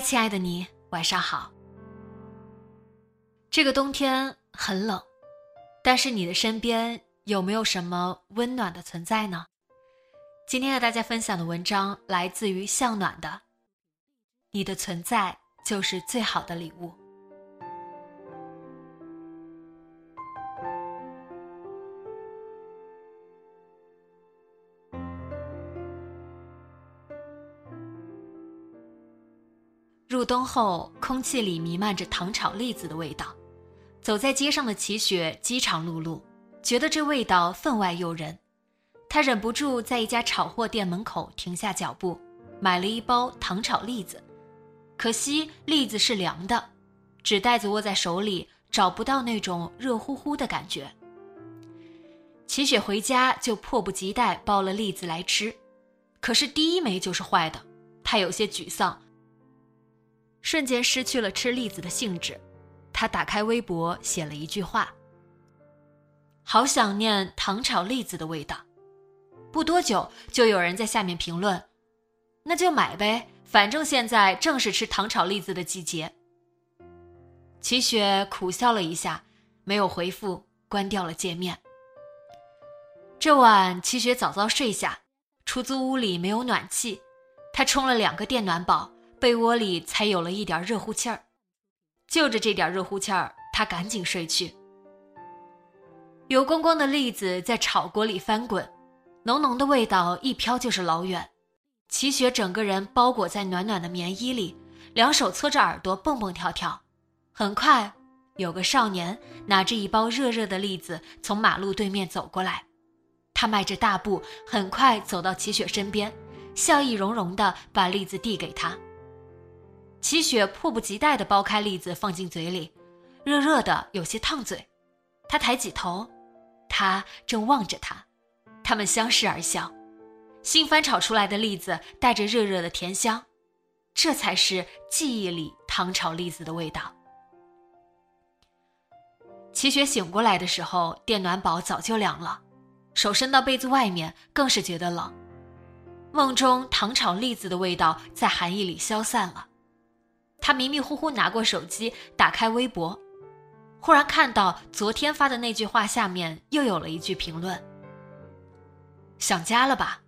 亲爱的你，晚上好。这个冬天很冷，但是你的身边有没有什么温暖的存在呢？今天和大家分享的文章来自于向暖的，你的存在就是最好的礼物。入冬后，空气里弥漫着糖炒栗子的味道。走在街上的齐雪饥肠辘辘，觉得这味道分外诱人。他忍不住在一家炒货店门口停下脚步，买了一包糖炒栗子。可惜栗子是凉的，纸袋子握在手里，找不到那种热乎乎的感觉。齐雪回家就迫不及待剥了栗子来吃，可是第一枚就是坏的，他有些沮丧。瞬间失去了吃栗子的兴致，他打开微博写了一句话：“好想念糖炒栗子的味道。”不多久，就有人在下面评论：“那就买呗，反正现在正是吃糖炒栗子的季节。”齐雪苦笑了一下，没有回复，关掉了界面。这晚，齐雪早早睡下，出租屋里没有暖气，她充了两个电暖宝。被窝里才有了一点热乎气儿，就着这点热乎气儿，他赶紧睡去。油光光的栗子在炒锅里翻滚，浓浓的味道一飘就是老远。齐雪整个人包裹在暖暖的棉衣里，两手搓着耳朵蹦蹦跳跳。很快，有个少年拿着一包热热的栗子从马路对面走过来，他迈着大步，很快走到齐雪身边，笑意融融地把栗子递给他。齐雪迫不及待地剥开栗子，放进嘴里，热热的，有些烫嘴。他抬起头，他正望着他，他们相视而笑。新翻炒出来的栗子带着热热的甜香，这才是记忆里糖炒栗子的味道。齐雪醒过来的时候，电暖宝早就凉了，手伸到被子外面，更是觉得冷。梦中糖炒栗子的味道在寒意里消散了。他迷迷糊糊拿过手机，打开微博，忽然看到昨天发的那句话下面又有了一句评论：“想家了吧？”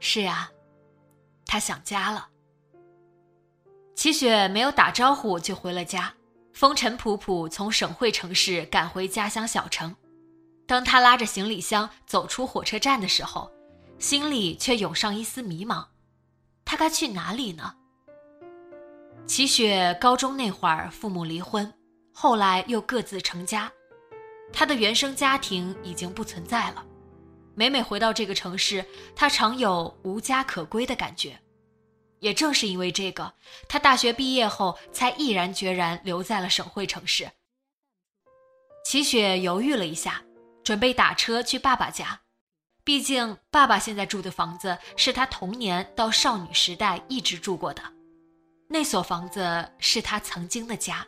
是呀，他想家了。齐雪没有打招呼就回了家，风尘仆仆从省会城市赶回家乡小城。当他拉着行李箱走出火车站的时候，心里却涌上一丝迷茫：他该去哪里呢？齐雪高中那会儿，父母离婚，后来又各自成家，她的原生家庭已经不存在了。每每回到这个城市，她常有无家可归的感觉。也正是因为这个，她大学毕业后才毅然决然留在了省会城市。齐雪犹豫了一下，准备打车去爸爸家，毕竟爸爸现在住的房子是他童年到少女时代一直住过的。那所房子是他曾经的家。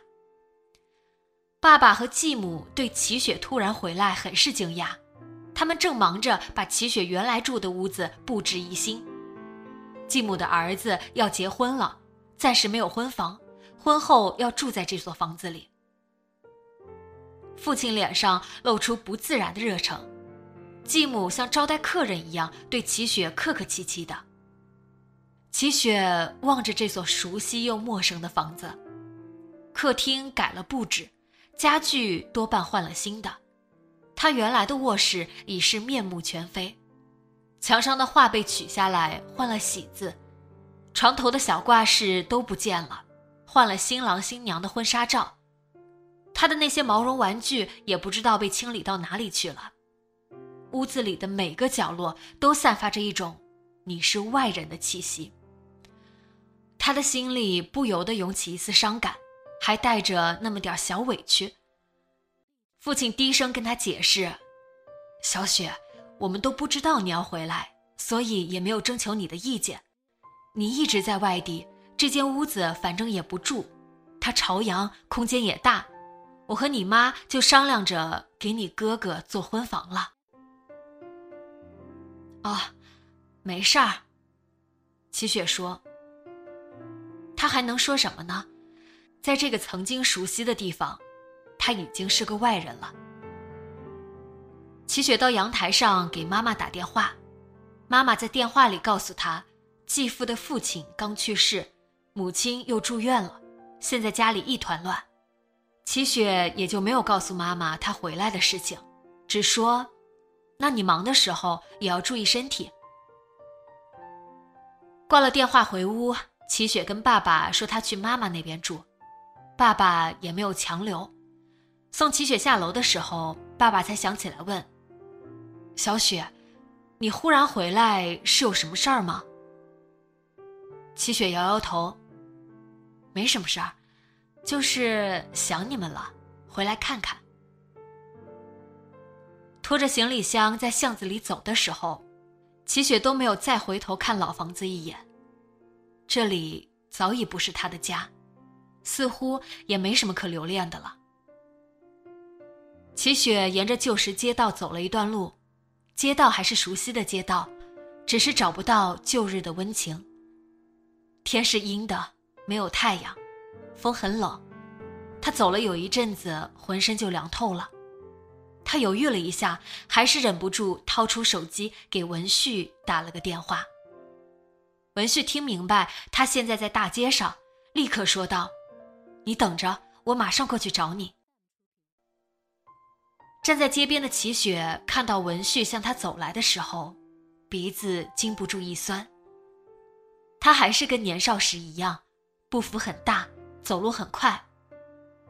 爸爸和继母对齐雪突然回来很是惊讶，他们正忙着把齐雪原来住的屋子布置一新。继母的儿子要结婚了，暂时没有婚房，婚后要住在这所房子里。父亲脸上露出不自然的热诚，继母像招待客人一样对齐雪客客气气的。齐雪望着这所熟悉又陌生的房子，客厅改了布置，家具多半换了新的，他原来的卧室已是面目全非，墙上的画被取下来换了喜字，床头的小挂饰都不见了，换了新郎新娘的婚纱照，他的那些毛绒玩具也不知道被清理到哪里去了。屋子里的每个角落都散发着一种你是外人的气息。他的心里不由得涌起一丝伤感，还带着那么点小委屈。父亲低声跟他解释：“小雪，我们都不知道你要回来，所以也没有征求你的意见。你一直在外地，这间屋子反正也不住，它朝阳，空间也大。我和你妈就商量着给你哥哥做婚房了。”哦，没事儿。齐雪说：“他还能说什么呢？在这个曾经熟悉的地方，他已经是个外人了。”齐雪到阳台上给妈妈打电话，妈妈在电话里告诉她，继父的父亲刚去世，母亲又住院了，现在家里一团乱。齐雪也就没有告诉妈妈她回来的事情，只说。那你忙的时候也要注意身体。挂了电话回屋，齐雪跟爸爸说她去妈妈那边住，爸爸也没有强留。送齐雪下楼的时候，爸爸才想起来问：“小雪，你忽然回来是有什么事儿吗？”齐雪摇摇头：“没什么事儿，就是想你们了，回来看看。”拖着行李箱在巷子里走的时候，齐雪都没有再回头看老房子一眼。这里早已不是他的家，似乎也没什么可留恋的了。齐雪沿着旧时街道走了一段路，街道还是熟悉的街道，只是找不到旧日的温情。天是阴的，没有太阳，风很冷，她走了有一阵子，浑身就凉透了。他犹豫了一下，还是忍不住掏出手机给文旭打了个电话。文旭听明白他现在在大街上，立刻说道：“你等着，我马上过去找你。”站在街边的齐雪看到文旭向他走来的时候，鼻子禁不住一酸。他还是跟年少时一样，步幅很大，走路很快，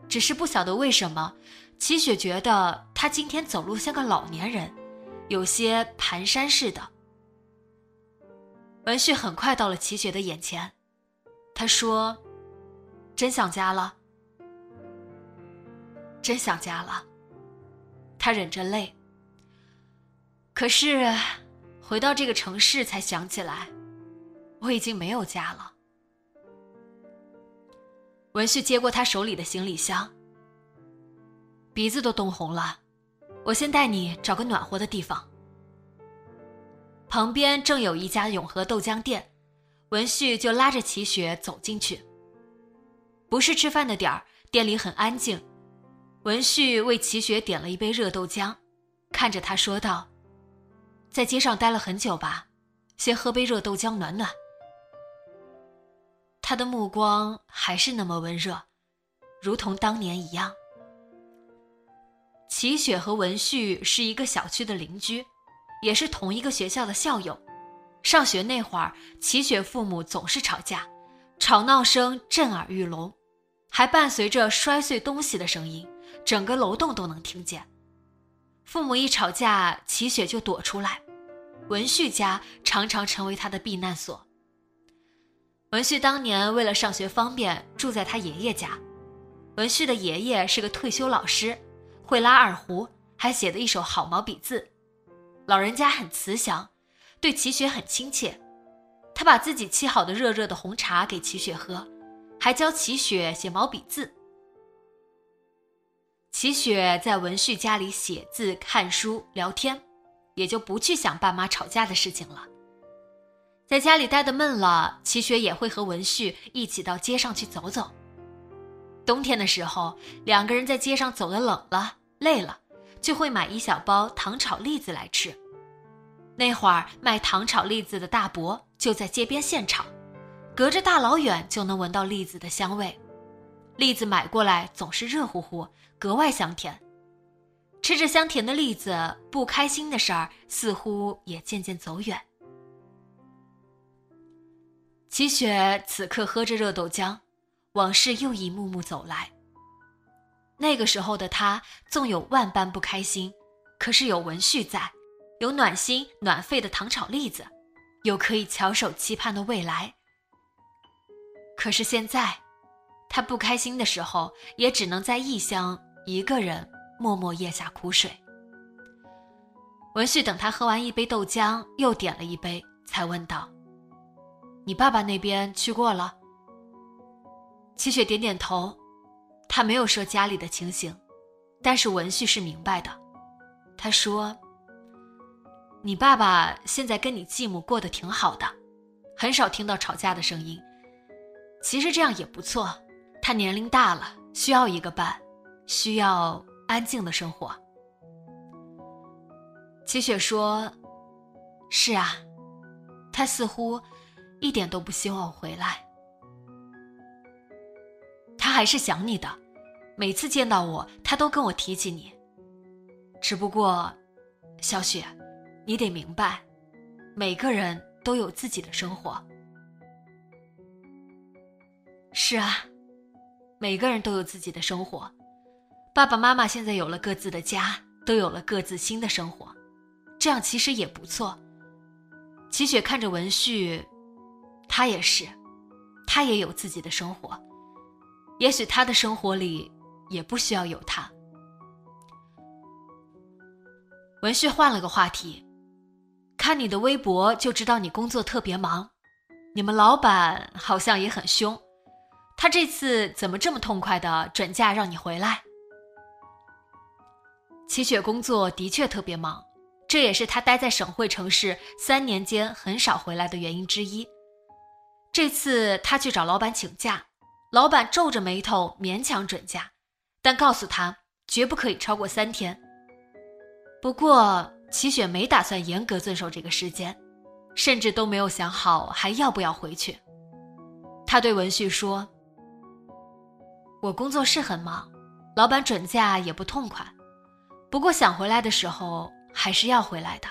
只是不晓得为什么。齐雪觉得他今天走路像个老年人，有些蹒跚似的。文旭很快到了齐雪的眼前，他说：“真想家了，真想家了。”他忍着泪。可是，回到这个城市才想起来，我已经没有家了。文旭接过他手里的行李箱。鼻子都冻红了，我先带你找个暖和的地方。旁边正有一家永和豆浆店，文旭就拉着齐雪走进去。不是吃饭的点儿，店里很安静。文旭为齐雪点了一杯热豆浆，看着他说道：“在街上待了很久吧，先喝杯热豆浆暖暖。”他的目光还是那么温热，如同当年一样。齐雪和文旭是一个小区的邻居，也是同一个学校的校友。上学那会儿，齐雪父母总是吵架，吵闹声震耳欲聋，还伴随着摔碎东西的声音，整个楼栋都能听见。父母一吵架，齐雪就躲出来，文旭家常常成为他的避难所。文旭当年为了上学方便，住在他爷爷家。文旭的爷爷是个退休老师。会拉二胡，还写的一手好毛笔字。老人家很慈祥，对齐雪很亲切。他把自己沏好的热热的红茶给齐雪喝，还教齐雪写毛笔字。齐雪在文旭家里写字、看书、聊天，也就不去想爸妈吵架的事情了。在家里待得闷了，齐雪也会和文旭一起到街上去走走。冬天的时候，两个人在街上走的冷了、累了，就会买一小包糖炒栗子来吃。那会儿卖糖炒栗子的大伯就在街边现炒，隔着大老远就能闻到栗子的香味。栗子买过来总是热乎乎，格外香甜。吃着香甜的栗子，不开心的事儿似乎也渐渐走远。齐雪此刻喝着热豆浆，往事又一幕幕走来。那个时候的他，纵有万般不开心，可是有文旭在，有暖心暖肺的糖炒栗子，有可以翘首期盼的未来。可是现在，他不开心的时候，也只能在异乡一个人默默咽下苦水。文旭等他喝完一杯豆浆，又点了一杯，才问道。你爸爸那边去过了。齐雪点点头，他没有说家里的情形，但是文旭是明白的。他说：“你爸爸现在跟你继母过得挺好的，很少听到吵架的声音。其实这样也不错，他年龄大了，需要一个伴，需要安静的生活。”齐雪说：“是啊，他似乎……”一点都不希望我回来，还是想你的。每次见到我，他都跟我提起你。只不过，小雪，你得明白，每个人都有自己的生活。是啊，每个人都有自己的生活。爸爸妈妈现在有了各自的家，都有了各自新的生活，这样其实也不错。齐雪看着文旭。他也是，他也有自己的生活，也许他的生活里也不需要有他。文旭换了个话题，看你的微博就知道你工作特别忙，你们老板好像也很凶，他这次怎么这么痛快的转嫁让你回来？齐雪工作的确特别忙，这也是他待在省会城市三年间很少回来的原因之一。这次他去找老板请假，老板皱着眉头勉强准假，但告诉他绝不可以超过三天。不过齐雪没打算严格遵守这个时间，甚至都没有想好还要不要回去。他对文旭说：“我工作是很忙，老板准假也不痛快，不过想回来的时候还是要回来的。”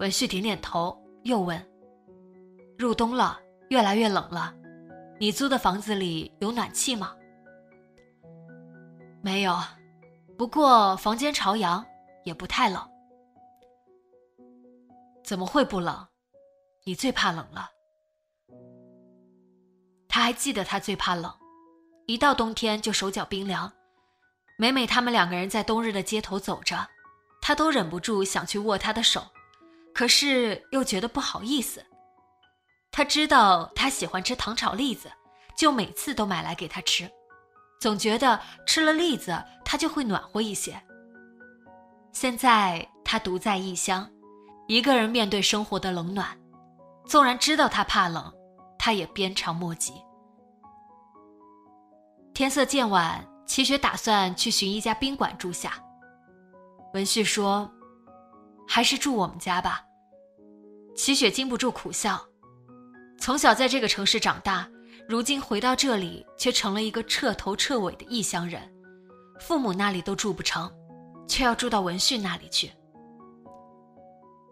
文旭点点头，又问。入冬了，越来越冷了。你租的房子里有暖气吗？没有，不过房间朝阳，也不太冷。怎么会不冷？你最怕冷了。他还记得他最怕冷，一到冬天就手脚冰凉。每每他们两个人在冬日的街头走着，他都忍不住想去握他的手，可是又觉得不好意思。他知道他喜欢吃糖炒栗子，就每次都买来给他吃，总觉得吃了栗子他就会暖和一些。现在他独在异乡，一个人面对生活的冷暖，纵然知道他怕冷，他也鞭长莫及。天色渐晚，齐雪打算去寻一家宾馆住下。文旭说：“还是住我们家吧。”齐雪禁不住苦笑。从小在这个城市长大，如今回到这里，却成了一个彻头彻尾的异乡人。父母那里都住不成，却要住到文旭那里去。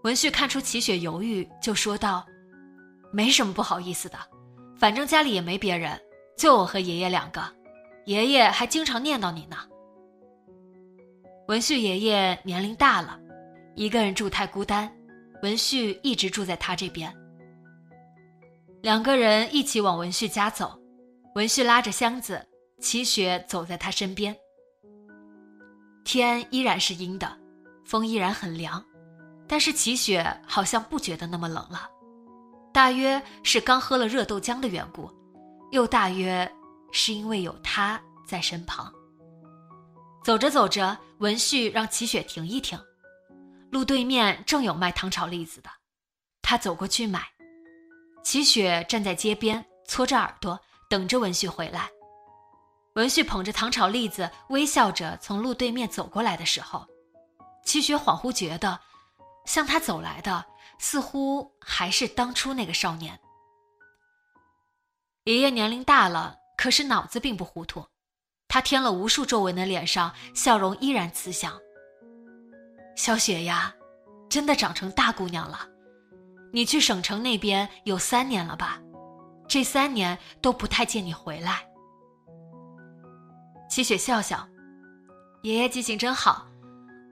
文旭看出齐雪犹豫，就说道：“没什么不好意思的，反正家里也没别人，就我和爷爷两个，爷爷还经常念叨你呢。”文旭爷爷年龄大了，一个人住太孤单，文旭一直住在他这边。两个人一起往文旭家走，文旭拉着箱子，齐雪走在他身边。天依然是阴的，风依然很凉，但是齐雪好像不觉得那么冷了。大约是刚喝了热豆浆的缘故，又大约是因为有他在身旁。走着走着，文旭让齐雪停一停，路对面正有卖糖炒栗子的，他走过去买。齐雪站在街边，搓着耳朵，等着文旭回来。文旭捧着糖炒栗子，微笑着从路对面走过来的时候，齐雪恍惚觉得，向他走来的似乎还是当初那个少年。爷爷年龄大了，可是脑子并不糊涂，他添了无数皱纹的脸上笑容依然慈祥。小雪呀，真的长成大姑娘了。你去省城那边有三年了吧？这三年都不太见你回来。齐雪笑笑，爷爷记性真好。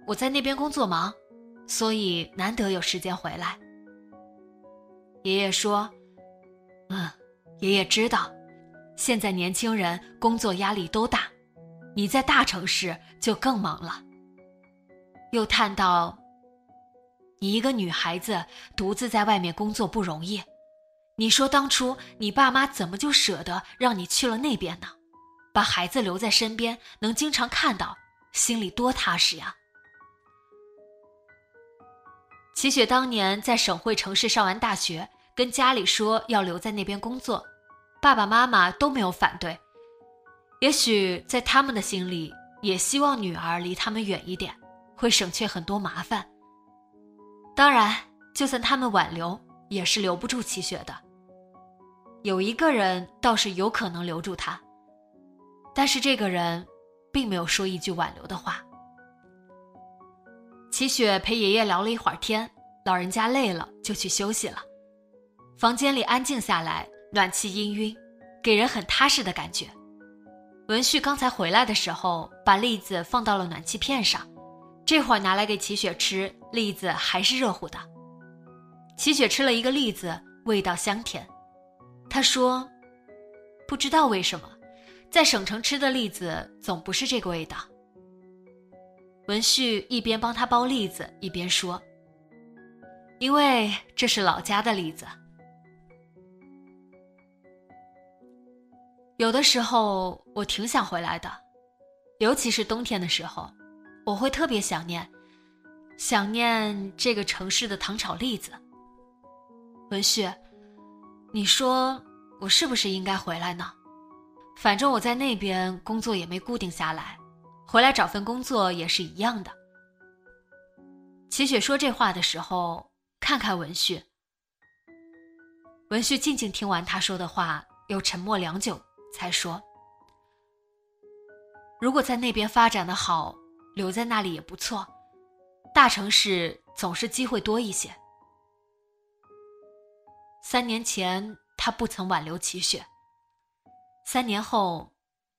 我在那边工作忙，所以难得有时间回来。爷爷说：“嗯，爷爷知道，现在年轻人工作压力都大，你在大城市就更忙了。”又叹道：“你一个女孩子独自在外面工作不容易，你说当初你爸妈怎么就舍得让你去了那边呢？把孩子留在身边，能经常看到，心里多踏实呀。”齐雪当年在省会城市上完大学，跟家里说要留在那边工作，爸爸妈妈都没有反对。也许在他们的心里，也希望女儿离他们远一点。会省却很多麻烦。当然，就算他们挽留，也是留不住齐雪的。有一个人倒是有可能留住他，但是这个人并没有说一句挽留的话。齐雪陪爷爷聊了一会儿天，老人家累了就去休息了。房间里安静下来，暖气氤氲，给人很踏实的感觉。文旭刚才回来的时候，把栗子放到了暖气片上。这会儿拿来给齐雪吃，栗子还是热乎的。齐雪吃了一个栗子，味道香甜。她说：“不知道为什么，在省城吃的栗子总不是这个味道。”文旭一边帮他剥栗子，一边说：“因为这是老家的栗子。有的时候我挺想回来的，尤其是冬天的时候。”我会特别想念，想念这个城市的糖炒栗子。文旭，你说我是不是应该回来呢？反正我在那边工作也没固定下来，回来找份工作也是一样的。齐雪说这话的时候，看看文旭。文旭静静听完他说的话，又沉默良久，才说：“如果在那边发展的好。”留在那里也不错，大城市总是机会多一些。三年前他不曾挽留齐雪，三年后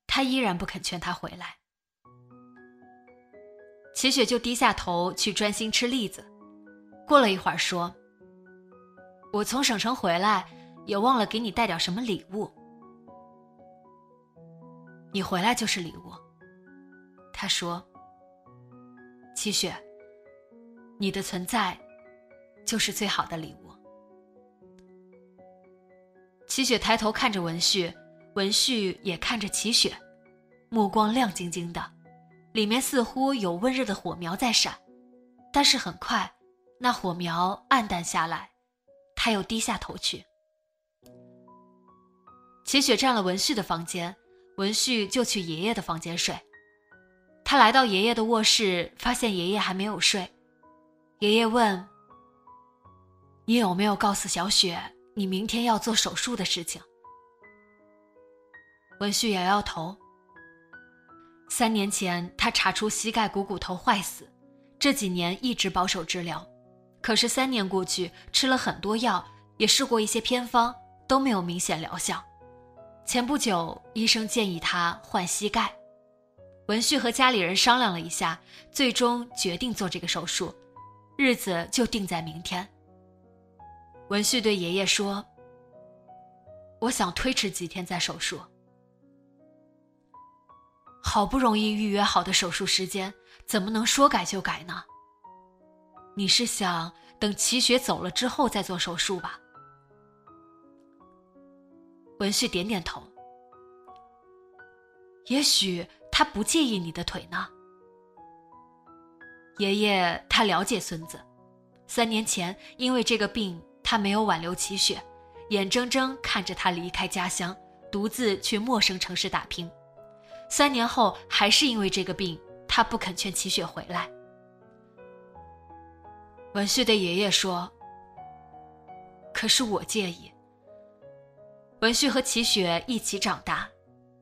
他依然不肯劝她回来。齐雪就低下头去专心吃栗子，过了一会儿说：“我从省城回来，也忘了给你带点什么礼物。你回来就是礼物。”他说。七雪，你的存在就是最好的礼物。齐雪抬头看着文旭，文旭也看着齐雪，目光亮晶晶的，里面似乎有温热的火苗在闪。但是很快，那火苗暗淡下来，他又低下头去。齐雪占了文旭的房间，文旭就去爷爷的房间睡。他来到爷爷的卧室，发现爷爷还没有睡。爷爷问：“你有没有告诉小雪你明天要做手术的事情？”文旭摇摇头。三年前他查出膝盖股骨头坏死，这几年一直保守治疗，可是三年过去，吃了很多药，也试过一些偏方，都没有明显疗效。前不久，医生建议他换膝盖。文旭和家里人商量了一下，最终决定做这个手术，日子就定在明天。文旭对爷爷说：“我想推迟几天再手术。好不容易预约好的手术时间，怎么能说改就改呢？你是想等齐雪走了之后再做手术吧？”文旭点点头。也许。他不介意你的腿呢，爷爷。他了解孙子，三年前因为这个病，他没有挽留齐雪，眼睁睁看着他离开家乡，独自去陌生城市打拼。三年后，还是因为这个病，他不肯劝齐雪回来。文旭对爷爷说：“可是我介意。”文旭和齐雪一起长大。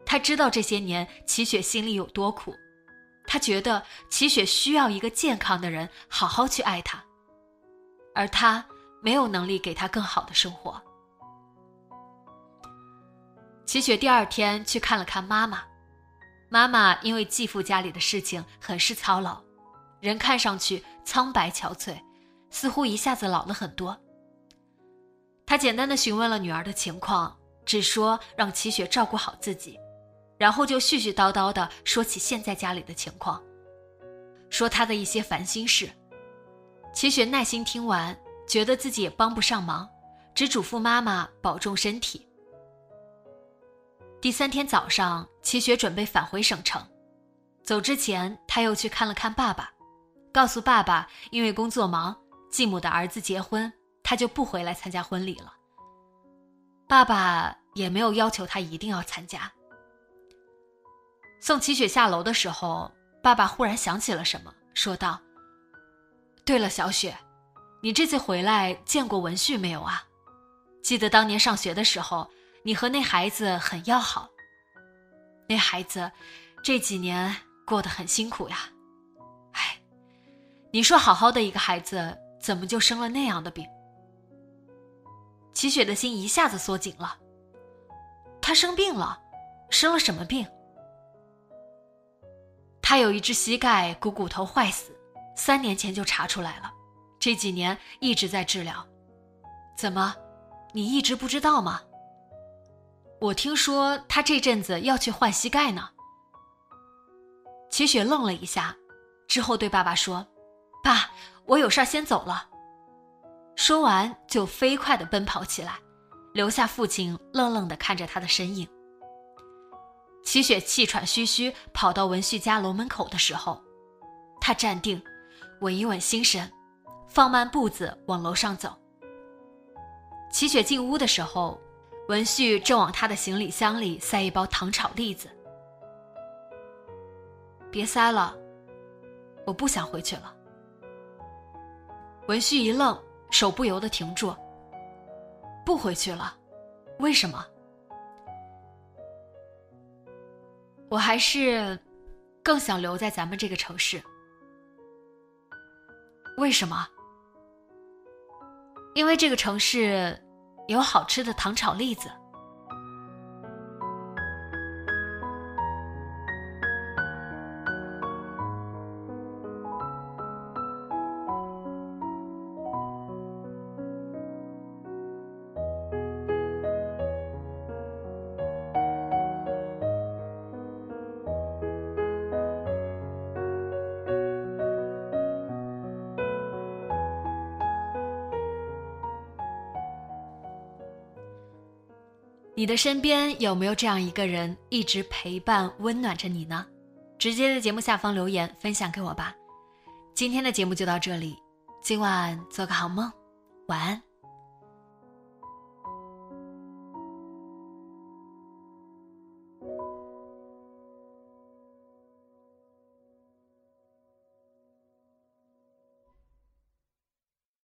他知道这些年齐雪心里有多苦，他觉得齐雪需要一个健康的人好好去爱她，而他没有能力给她更好的生活。齐雪第二天去看了看妈妈，妈妈因为继父家里的事情很是操劳，人看上去苍白憔悴，似乎一下子老了很多。她简单的询问了女儿的情况，只说让齐雪照顾好自己，然后就絮絮叨叨的说起现在家里的情况，说她的一些烦心事。齐雪耐心听完，觉得自己也帮不上忙，只嘱咐妈妈保重身体。第三天早上，齐雪准备返回省城。走之前，他又去看了看爸爸，告诉爸爸，因为工作忙，继母的儿子结婚，他就不回来参加婚礼了。爸爸也没有要求他一定要参加。送齐雪下楼的时候，爸爸忽然想起了什么，说道：“对了，小雪，你这次回来见过文旭没有啊？记得当年上学的时候。”你和那孩子很要好，那孩子这几年过得很辛苦呀，哎，你说好好的一个孩子，怎么就生了那样的病？齐雪的心一下子缩紧了。他生病了，生了什么病？他有一只膝盖股骨头坏死，三年前就查出来了，这几年一直在治疗。怎么，你一直不知道吗？我听说他这阵子要去换膝盖呢。齐雪愣了一下，之后对爸爸说：“爸，我有事先走了。”说完就飞快的奔跑起来，留下父亲愣愣的看着他的身影。齐雪气喘吁吁跑到文旭家楼门口的时候，他站定，稳一稳心神，放慢步子往楼上走。齐雪进屋的时候。文旭正往他的行李箱里塞一包糖炒栗子，别塞了，我不想回去了。文旭一愣，手不由得停住。不回去了，为什么？我还是更想留在咱们这个城市。为什么？因为这个城市。有好吃的糖炒栗子。你的身边有没有这样一个人，一直陪伴、温暖着你呢？直接在节目下方留言分享给我吧。今天的节目就到这里，今晚做个好梦，晚安。